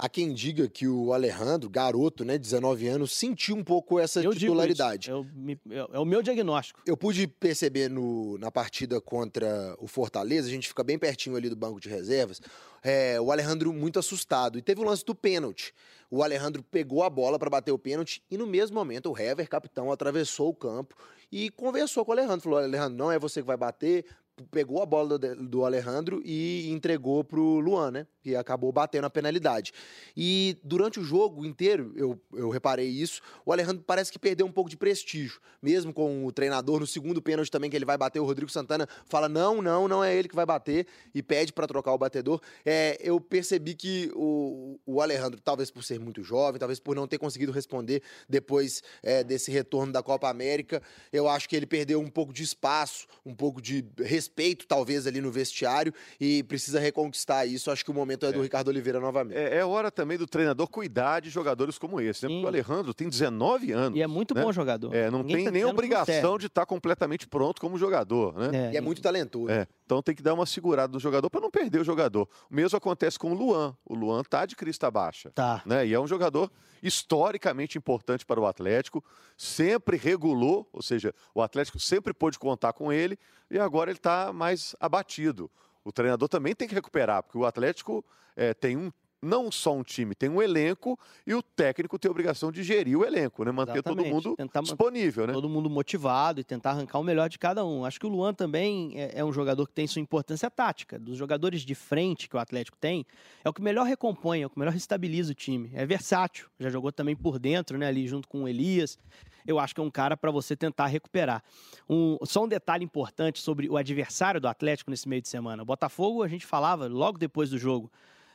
B: Há quem diga que o Alejandro, garoto, né, 19 anos, sentiu um pouco essa
C: Eu
B: titularidade.
C: isso. Eu me- eu- é o meu diagnóstico.
B: Eu pude perceber no- na partida contra o Fortaleza, a gente fica bem pertinho ali do banco de reservas, é, o Alejandro muito assustado. E teve o lance do pênalti. O Alejandro pegou a bola para bater o pênalti e no mesmo momento o Hever, capitão, atravessou o campo e conversou com o Alejandro. Falou: Alejandro, não é você que vai bater. Pegou a bola do, do Alejandro e entregou pro Luan, né? Que acabou batendo a penalidade. E durante o jogo inteiro, eu, eu reparei isso, o Alejandro parece que perdeu um pouco de prestígio. Mesmo com o treinador, no segundo pênalti também que ele vai bater, o Rodrigo Santana fala: não, não, não é ele que vai bater e pede para trocar o batedor. É, eu percebi que o, o Alejandro, talvez por ser muito jovem, talvez por não ter conseguido responder depois é, desse retorno da Copa América, eu acho que ele perdeu um pouco de espaço, um pouco de respeito, talvez, ali no vestiário e precisa reconquistar isso. Acho que o momento é do Ricardo Oliveira novamente.
A: É, é hora também do treinador cuidar de jogadores como esse. Né? Porque o Alejandro tem 19 anos.
C: E é muito
A: né?
C: bom jogador.
A: É, não
C: Ninguém
A: tem
C: tá
A: nem obrigação de estar completamente pronto como jogador, né?
B: E é muito talentoso.
A: É, então tem que dar uma segurada no jogador para não perder o jogador. O mesmo acontece com o Luan. O Luan tá de crista baixa.
C: Tá.
A: Né? E é um jogador historicamente importante para o Atlético, sempre regulou, ou seja, o Atlético sempre pôde contar com ele e agora ele está mais abatido. O treinador também tem que recuperar, porque o Atlético eh, tem um não só um time, tem um elenco e o técnico tem a obrigação de gerir o elenco, né? Manter todo
C: Exatamente.
A: mundo
C: Tentar
A: disponível, né?
C: todo mundo motivado e tentar arrancar o melhor de cada um. Acho que o Luan também é, é um jogador que tem sua importância tática. Dos jogadores de frente que o Atlético tem, é o que melhor recompõe, é o que melhor estabiliza o time. É versátil, já jogou também por dentro, né, ali junto com o Elias. Eu acho que é um cara para você tentar recuperar. Um- só um detalhe importante sobre o adversário do Atlético nesse meio de semana. O Botafogo, a gente falava logo depois do jogo,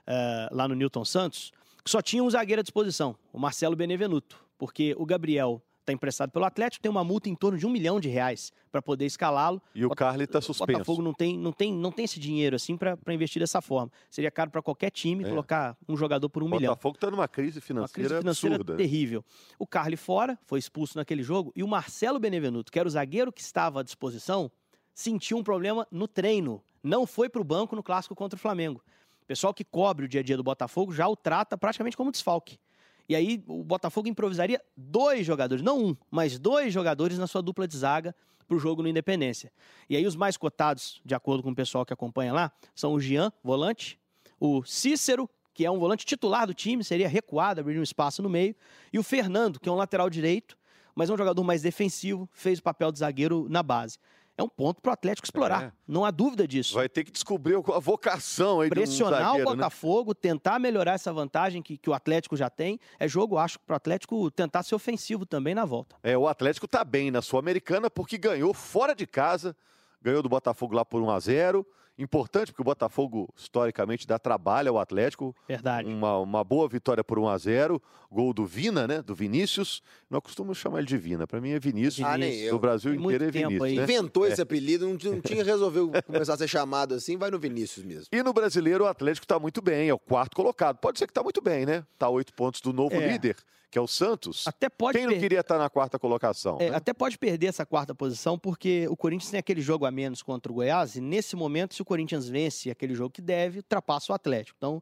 C: eh, lá no Newton Santos, que só tinha um zagueiro à disposição, o Marcelo Benevenuto, porque o Gabriel está emprestado pelo Atlético, tem uma multa em torno de um milhão de reais para poder escalá-lo.
A: E o
C: Bota-
A: Carly está
C: O
A: suspenso.
C: Botafogo não tem, não tem, não tem esse dinheiro assim para investir dessa forma. Seria caro para qualquer time
A: É.
C: colocar um jogador por um
A: O
C: milhão.
A: Botafogo está numa crise
C: Uma
A: financeira,
C: crise financeira
A: absurda.
C: terrível. O Carly fora, foi expulso naquele jogo, e o Marcelo Benevenuto, que era o zagueiro que estava à disposição, sentiu um problema no treino. Não foi para o banco no clássico contra o Flamengo. O pessoal que cobre o dia a dia do Botafogo já o trata praticamente como desfalque. E aí o Botafogo improvisaria dois jogadores, não um, mas dois jogadores na sua dupla de zaga para o jogo no Independência. E aí os mais cotados, de acordo com o pessoal que acompanha lá, são o Jean, volante, o Cícero, que é um volante titular do time, seria recuado, abriria um espaço no meio, e o Fernando, que é um lateral direito, mas é um jogador mais defensivo, fez o papel de zagueiro na base. É um ponto para o Atlético explorar,
A: É.
C: não há dúvida disso.
A: Vai ter que descobrir a vocação aí
C: Pressionar
A: um zagueiro,
C: o
A: né?
C: Botafogo, tentar melhorar essa vantagem que, que o Atlético já tem. É jogo, acho, para o Atlético tentar ser ofensivo também na volta.
A: É, o Atlético tá bem na Sul-Americana porque ganhou fora de casa, ganhou do Botafogo lá por 1 a 0 Importante porque o Botafogo historicamente dá trabalho ao Atlético.
C: Verdade.
A: Uma, uma boa vitória por 1 a 0 Gol do Vina, né? Do Vinícius. Não costumo chamar ele de Vina. Para mim é Vinícius.
B: Ah, nem eu.
A: Do Brasil inteiro é Vinícius. né?
B: Inventou esse apelido, não, não tinha resolveu começar a ser chamado assim, vai no Vinícius mesmo.
A: E no brasileiro, o Atlético está muito bem, é o quarto colocado. Pode ser que está muito bem, né? Está oito pontos do novo
C: É.
A: líder, que é o Santos.
C: Até pode
A: Quem não queria estar na quarta colocação?
C: É,
A: né?
C: Até pode perder essa quarta posição, porque o Corinthians tem aquele jogo a menos contra o Goiás, e nesse momento, se o Corinthians vence aquele jogo que deve, ultrapassa o Atlético. Então,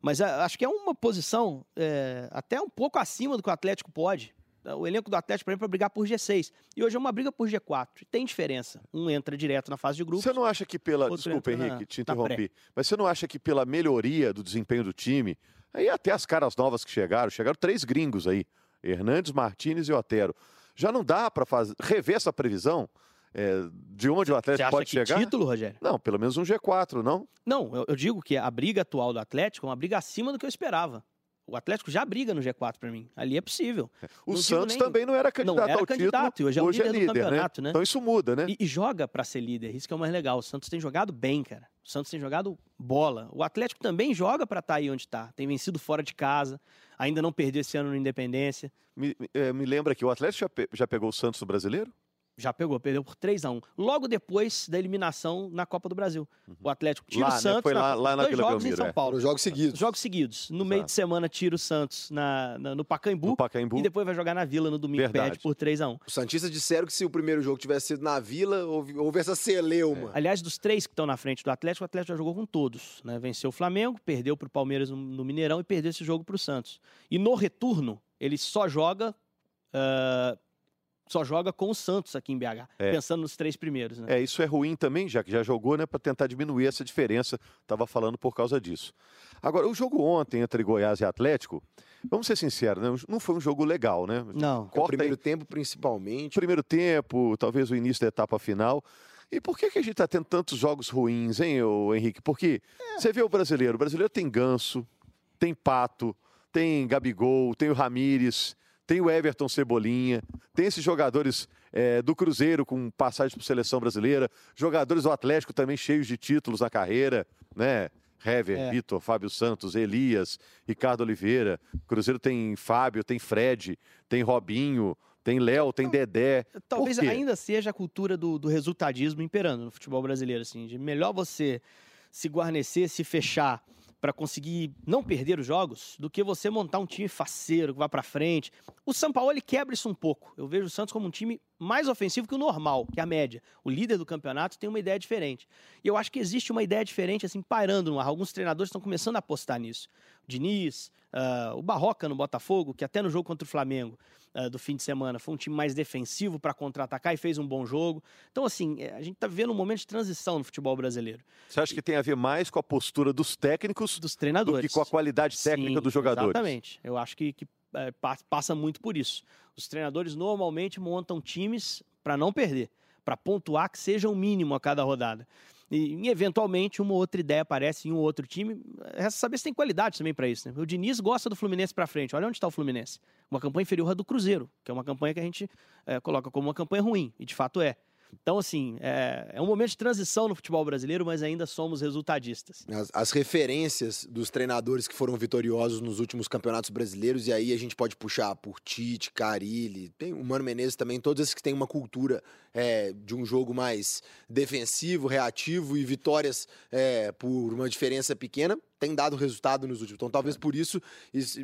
C: mas a- acho que é uma posição é, até um pouco acima do que o Atlético pode. O elenco do Atlético, por exemplo, é brigar por G6. E hoje é uma briga por G4. E tem diferença. Um entra direto na fase de grupos.
A: Você não acha que pela. Desculpa,
C: na-
A: Henrique, te
C: na pré.
A: interrompi. Mas você não acha que pela melhoria do desempenho do time, aí até as caras novas que chegaram, chegaram três gringos aí: Hernandes, Martinez e Otero. Já não dá para fazer, rever essa previsão é, de onde o Atlético pode chegar?
C: título, Rogério?
A: Não, pelo menos um G4, não?
C: Não, eu, eu digo que a briga atual do Atlético é uma briga acima do que eu esperava. O Atlético já briga no G4 para mim. Ali é possível.
A: O
C: Não
A: Santos
C: nem-
A: também não era candidato
C: era
A: ao
C: candidato,
A: título.
C: hoje é o líder do campeonato, né?
A: Então isso muda, né?
C: E, e joga pra ser líder, isso que é o mais legal. O Santos tem jogado bem, cara. O Santos tem jogado bola. O Atlético também joga pra estar aí onde tá. Tem vencido fora de casa, ainda não perdeu esse ano no Independência.
A: Me, é, me lembra que o Atlético já, pe- já pegou o Santos do brasileiro?
C: Já pegou, perdeu por 3 a 1 Logo depois da eliminação na Copa do Brasil. O Atlético tira
A: Lá,
C: o
A: né?
C: Santos
A: Foi
C: na
A: lá-
C: Copa-
A: lá na
C: dois
A: Vila
C: jogos em
A: Belmiro,
C: São
A: é.
C: Paulo.
B: Foram jogos seguidos.
C: Jogos seguidos. No meio
A: Exato.
C: de semana tira o Santos na, na- no Pacaembu.
A: No Pacaembu.
C: E depois vai jogar na Vila no domingo,
A: Verdade.
C: perde por 3 a 1
B: Os Santistas disseram que se o primeiro jogo tivesse sido na Vila, houve, houve essa celeuma.
C: Aliás, dos três que estão na frente do Atlético, o Atlético já jogou com todos. Né? Venceu o Flamengo, perdeu para o Palmeiras no, no Mineirão e perdeu esse jogo para o Santos. E no retorno, ele só joga. ah, só joga com o Santos aqui em BH,
A: É.
C: pensando nos três primeiros. Né?
A: É, isso é ruim também, já que já jogou, né, para tentar diminuir essa diferença. Estava falando por causa disso. Agora, o jogo ontem entre Goiás e Atlético, vamos ser sinceros, né, não foi um jogo legal, né?
C: Não.
B: O
A: Corta
B: primeiro
A: aí,
B: tempo, principalmente.
A: primeiro tempo, talvez o início da etapa final. E por que, que a gente está tendo tantos jogos ruins, hein, ô Henrique? Porque você vê o brasileiro, o brasileiro tem Ganso, tem Pato, tem Gabigol, tem o Ramires, tem o Everton Cebolinha, tem esses jogadores eh, do Cruzeiro com passagem por seleção brasileira, jogadores do Atlético também cheios de títulos na carreira, né? Hever,
C: É.
A: Vitor, Fábio Santos, Elias, Ricardo Oliveira. Cruzeiro tem Fábio, tem Fred, tem Robinho, tem Léo, tem Dedé.
C: Talvez ainda seja a cultura do, do resultadismo imperando no futebol brasileiro. Assim, de melhor você se guarnecer, se fechar para conseguir não perder os jogos, do que você montar um time faceiro que vá para frente. O São Paulo ele quebra isso um pouco. Eu vejo o Santos como um time mais ofensivo que o normal, que a média. O líder do campeonato tem uma ideia diferente. E eu acho que existe uma ideia diferente assim pairando no ar. Alguns treinadores estão começando a apostar nisso. O Diniz, ah, o Barroca no Botafogo, que até no jogo contra o Flamengo ah, do fim de semana foi um time mais defensivo para contra-atacar e fez um bom jogo. Então, assim, eh, a gente está vivendo um momento de transição no futebol brasileiro,
A: Você acha que tem a ver mais com a postura dos técnicos
C: dos
A: do
C: treinadores.
A: que com a qualidade técnica
C: Sim,
A: dos jogadores?
C: Exatamente. Eu acho que, que, pa- passa muito por isso. Os treinadores normalmente montam times para não perder, para pontuar que seja o mínimo a cada rodada. E, eventualmente uma outra ideia aparece em um outro time. Resta saber se tem qualidade também para isso. Né? O Diniz gosta do Fluminense para frente. Olha onde está o Fluminense. Uma campanha inferior à do Cruzeiro, que é uma campanha que a gente eh, coloca como uma campanha ruim, e de fato é. Então, assim, é, é, um momento de transição no futebol brasileiro, mas ainda somos resultadistas.
B: As, as, referências dos treinadores que foram vitoriosos nos últimos campeonatos brasileiros, e aí a gente pode puxar por Tite, Carilli, tem o Mano Menezes também, todos esses que têm uma cultura é, de um jogo mais defensivo, reativo e vitórias é, por uma diferença pequena, tem dado resultado nos últimos. Então, talvez por isso, isso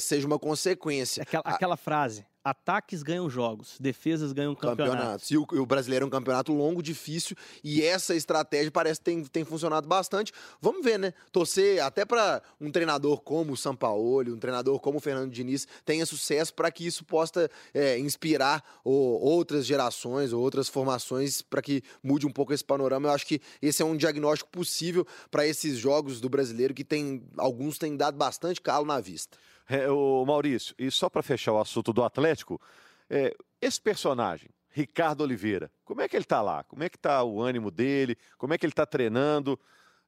B: seja uma consequência.
C: Aquela, aquela frase, Ataques ganham jogos, defesas ganham campeonatos. campeonatos.
B: E o, o, brasileiro é um campeonato longo, difícil, e essa estratégia parece que tem, tem funcionado bastante. Vamos ver, né? Torcer até para um treinador como o Sampaoli, um treinador como o Fernando Diniz tenha sucesso para que isso possa é, inspirar outras gerações ou outras formações para que mude um pouco esse panorama. Eu acho que esse é um diagnóstico possível para esses jogos do brasileiro que tem alguns têm dado bastante calo na vista.
A: É, o Maurício, e só para fechar o assunto do Atlético, é, esse personagem, Ricardo Oliveira, como é que ele está lá? Como é que está o ânimo dele? Como é que ele está treinando?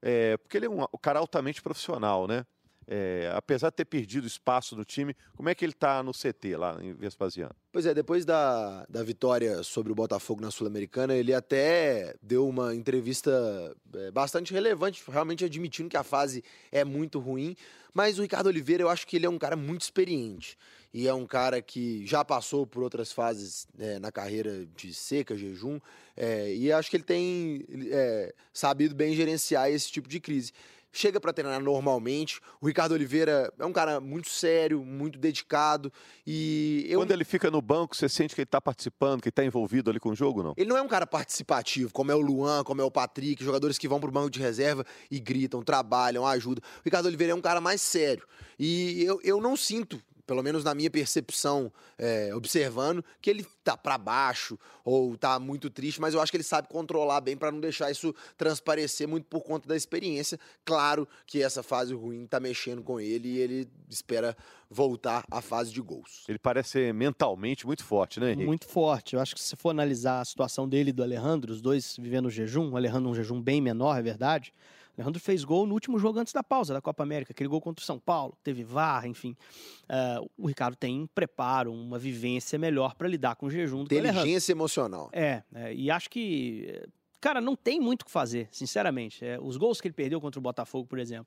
A: É, porque ele é um, um cara altamente profissional, né? É, apesar de ter perdido espaço no time, como é que ele está no CT lá em Vespasiano?
B: Pois é, depois da, da vitória sobre o Botafogo na Sul-Americana, ele até deu uma entrevista é, bastante relevante, realmente admitindo que a fase é muito ruim. Mas o Ricardo Oliveira, eu acho que ele é um cara muito experiente. E é um cara que já passou por outras fases é, na carreira de seca, jejum. É, e acho que ele tem é, sabido bem gerenciar esse tipo de crise chega para treinar normalmente. O Ricardo Oliveira é um cara muito sério, muito dedicado. E eu...
A: Quando ele fica no banco, você sente que ele está participando, que está envolvido ali com o jogo, não?
B: Ele não é um cara participativo, como é o Luan, como é o Patrick, jogadores que vão para o banco de reserva e gritam, trabalham, ajudam. O Ricardo Oliveira é um cara mais sério. E eu, eu não sinto pelo menos na minha percepção, é, observando, que ele tá para baixo ou tá muito triste, mas eu acho que ele sabe controlar bem para não deixar isso transparecer muito por conta da experiência. Claro que essa fase ruim tá mexendo com ele e ele espera voltar à fase de gols.
A: Ele parece ser mentalmente muito forte, né, Henrique?
C: Muito forte. Eu acho que se for analisar a situação dele e do Alejandro, os dois vivendo jejum, o Alejandro um jejum bem menor, é verdade. Leandro fez gol no último jogo antes da pausa da Copa América, aquele gol contra o São Paulo, teve VAR, enfim. Uh, o Ricardo tem um preparo, uma vivência melhor para lidar com o jejum.
B: Inteligência emocional.
C: É, é, e acho que, cara, não tem muito o que fazer, sinceramente. É, os gols que ele perdeu contra o Botafogo, por exemplo,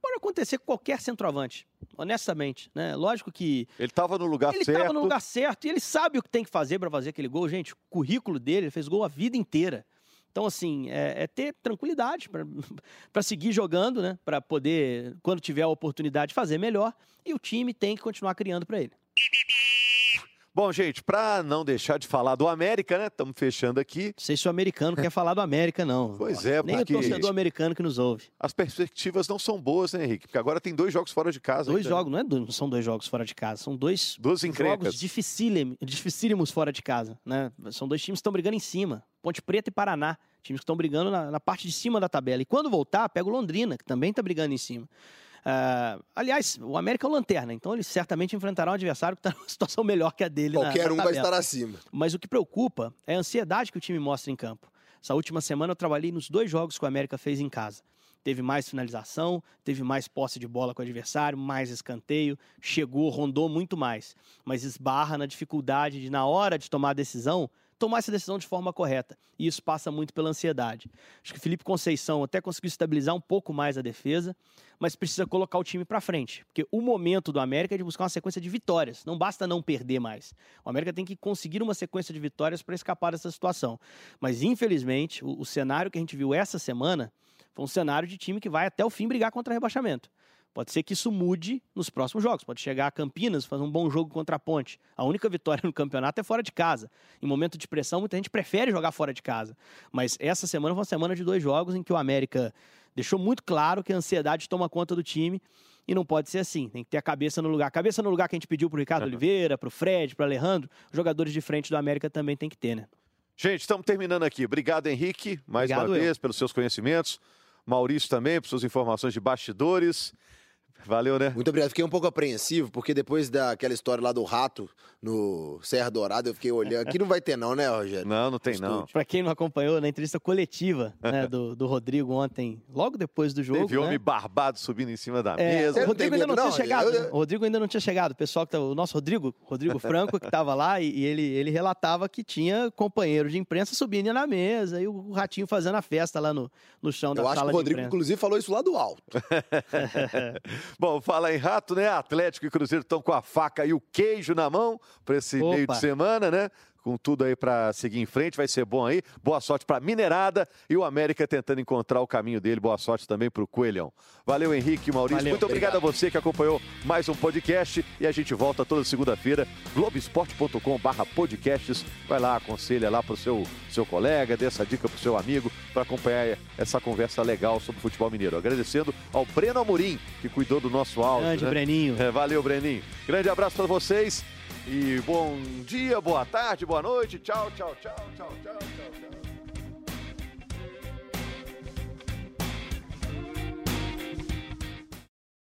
C: pode acontecer com qualquer centroavante, honestamente, né? Lógico que
A: ele estava no lugar
C: ele
A: certo. Ele
C: estava no lugar certo e ele sabe o que tem que fazer para fazer aquele gol, gente. O currículo dele, ele fez gol a vida inteira. Então, assim, é, é ter tranquilidade para seguir jogando, né? Para poder, quando tiver a oportunidade, fazer melhor. E o time tem que continuar criando para ele.
A: Bom, gente, para não deixar de falar do América, né? Estamos fechando aqui. Não
C: sei se o americano quer falar do América, não.
A: Pois é,
C: Nem porque... o torcedor americano que nos ouve.
A: As perspectivas não são boas, né, Henrique? Porque agora tem dois jogos fora de casa.
C: Dois ainda, né? jogos, né? não, é, não são dois jogos fora de casa, são dois
A: Duas
C: jogos dificílimos, dificílimos fora de casa, né? São dois times que estão brigando em cima. Ponte Preta e Paraná. Times que estão brigando na, na parte de cima da tabela. E quando voltar, pega o Londrina, que também está brigando em cima. Uh, aliás, o América é o lanterna, então ele certamente enfrentará um adversário que está numa situação melhor que a dele.
B: Qualquer
C: na,
B: na um vai estar acima.
C: Mas o que preocupa é a ansiedade que o time mostra em campo. Essa última semana eu trabalhei nos dois jogos que o América fez em casa. Teve mais finalização, teve mais posse de bola com o adversário, mais escanteio, chegou, rondou muito mais. Mas esbarra na dificuldade de, na hora de tomar a decisão, tomar essa decisão de forma correta. E isso passa muito pela ansiedade. Acho que Felipe Conceição até conseguiu estabilizar um pouco mais a defesa, mas precisa colocar o time para frente. Porque o momento do América é de buscar uma sequência de vitórias. Não basta não perder mais. O América tem que conseguir uma sequência de vitórias para escapar dessa situação. Mas, infelizmente, o, o cenário que a gente viu essa semana foi um cenário de time que vai até o fim brigar contra rebaixamento. Pode ser que isso mude nos próximos jogos. Pode chegar a Campinas, fazer um bom jogo contra a Ponte. A única vitória no campeonato é fora de casa. Em momento de pressão, muita gente prefere jogar fora de casa. Mas essa semana foi uma semana de dois jogos em que o América deixou muito claro que a ansiedade toma conta do time. E não pode ser assim. Tem que ter a cabeça no lugar. A cabeça no lugar que a gente pediu pro Ricardo uhum. Oliveira, pro Fred, pro Alejandro. Os jogadores de frente do América também tem que ter, né?
A: Gente, estamos terminando aqui. Obrigado, Henrique, mais Obrigado uma eu. vez, pelos seus conhecimentos. Maurício também, por suas informações de bastidores. Valeu, né?
B: Muito obrigado. Fiquei um pouco apreensivo, porque depois daquela história lá do rato no Serra Dourada, eu fiquei olhando. Aqui não vai ter, não, né, Rogério?
A: Não, não tem, não.
C: Para quem não acompanhou, na entrevista coletiva né, do, do Rodrigo ontem, logo depois do jogo.
A: Teve
C: né?
A: homem barbado subindo em cima da é, mesa.
C: O Rodrigo ainda não, não tinha chegado. Eu... Né? O Rodrigo ainda não tinha chegado. O pessoal que tá, o nosso Rodrigo, Rodrigo Franco, que estava lá, e, e, ele, ele relatava que tinha companheiro de imprensa subindo na mesa e o ratinho fazendo a festa lá no, no chão da
B: eu
C: sala
B: acho que o Rodrigo, inclusive, falou isso lá do alto.
A: Bom, fala em rato, né? Atlético e Cruzeiro estão com a faca e o queijo na mão para esse Opa. meio de semana, né? Com tudo aí para seguir em frente, vai ser bom aí. Boa sorte para Minerada e o América tentando encontrar o caminho dele. Boa sorte também para o Coelhão. Valeu, Henrique e Maurício. Valeu, Muito obrigado, obrigado, a você que acompanhou mais um podcast e a gente volta toda segunda-feira, globesport.com/podcasts. Vai lá, aconselha lá para o seu, seu colega, dê essa dica para o seu amigo para acompanhar essa conversa legal sobre o futebol mineiro. Agradecendo ao Breno Amorim, que cuidou do nosso áudio.
C: Grande
A: né?
C: Breninho.
A: É, valeu, Breninho. Grande abraço para vocês. E bom dia, boa tarde, boa noite. Tchau, tchau, tchau, tchau, tchau, tchau. tchau.